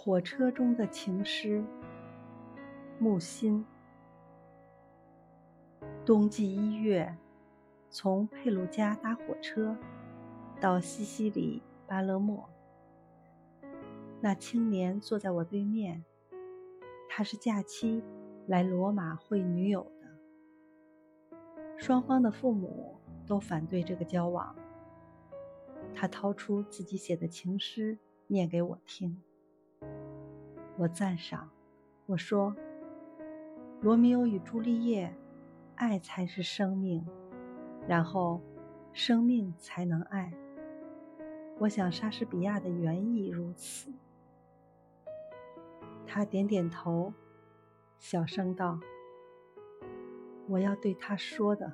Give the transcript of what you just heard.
火车中的情诗，木心。冬季一月，从佩鲁加搭火车到西西里巴勒莫。那青年坐在我对面，他是假期来罗马会女友的。双方的父母都反对这个交往。他掏出自己写的情诗，念给我听。我赞赏，我说：“罗密欧与朱丽叶，爱才是生命，然后生命才能爱。”我想莎士比亚的原意如此。他点点头，小声道：“我要对他说的。”